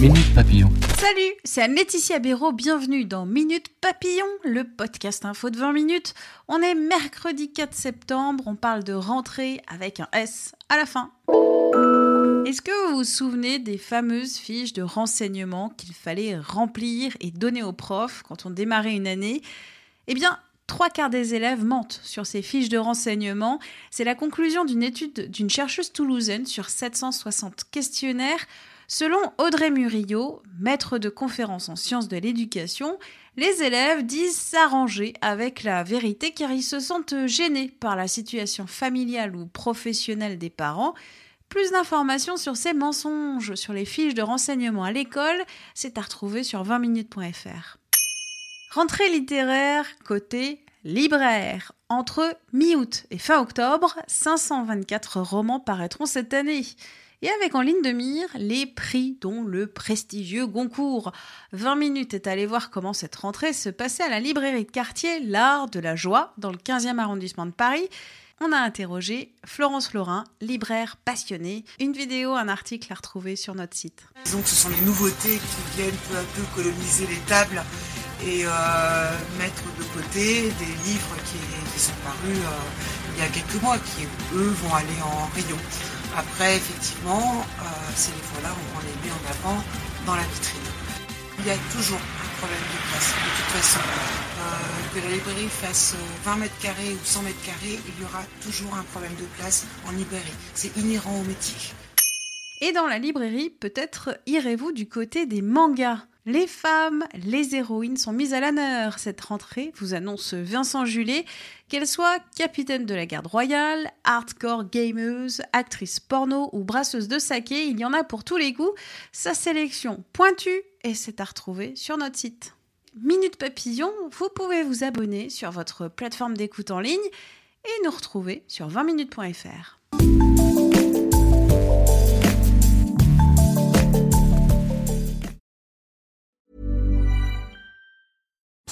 Minute Papillon. Salut, c'est Anne-Laetitia Béraud, bienvenue dans Minute Papillon, le podcast info de 20 minutes. On est mercredi 4 septembre, on parle de rentrée avec un S à la fin. Est-ce que vous vous souvenez des fameuses fiches de renseignements qu'il fallait remplir et donner aux profs quand on démarrait une année? Eh bien, trois quarts des élèves mentent sur ces fiches de renseignements. C'est la conclusion d'une étude d'une chercheuse toulousaine sur 760 questionnaires. Selon Audrey Murillo, maître de conférences en sciences de l'éducation, les élèves disent s'arranger avec la vérité car ils se sentent gênés par la situation familiale ou professionnelle des parents. Plus d'informations sur ces mensonges sur les fiches de renseignements à l'école, c'est à retrouver sur 20minutes.fr. Rentrée littéraire côté libraire. Entre mi-août et fin octobre, 524 romans paraîtront cette année. Et avec en ligne de mire les prix, dont le prestigieux Goncourt. 20 minutes est allé voir comment cette rentrée se passait à la librairie de quartier L'Art de la Joie, dans le 15e arrondissement de Paris. On a interrogé Florence Laurin, libraire passionnée. Une vidéo, un article à retrouver sur notre site. Disons ce sont les nouveautés qui viennent peu à peu coloniser les tables et euh, mettre de côté des livres qui, qui sont parus euh, il y a quelques mois, qui eux vont aller en rayon. Après, effectivement, euh, ces livres-là, on les met en avant dans la vitrine. Il y a toujours un problème de place. De toute façon, euh, que la librairie fasse 20 mètres carrés ou 100 mètres carrés, il y aura toujours un problème de place en librairie. C'est inhérent au métier. Et dans la librairie, peut-être irez-vous du côté des mangas? Les femmes, les héroïnes sont mises à l'honneur. Cette rentrée vous annonce Vincent Julet, qu'elle soit capitaine de la garde royale, hardcore gameuse, actrice porno ou brasseuse de saké, il y en a pour tous les goûts. Sa sélection pointue et c'est à retrouver sur notre site. Minute Papillon, vous pouvez vous abonner sur votre plateforme d'écoute en ligne et nous retrouver sur 20minutes.fr.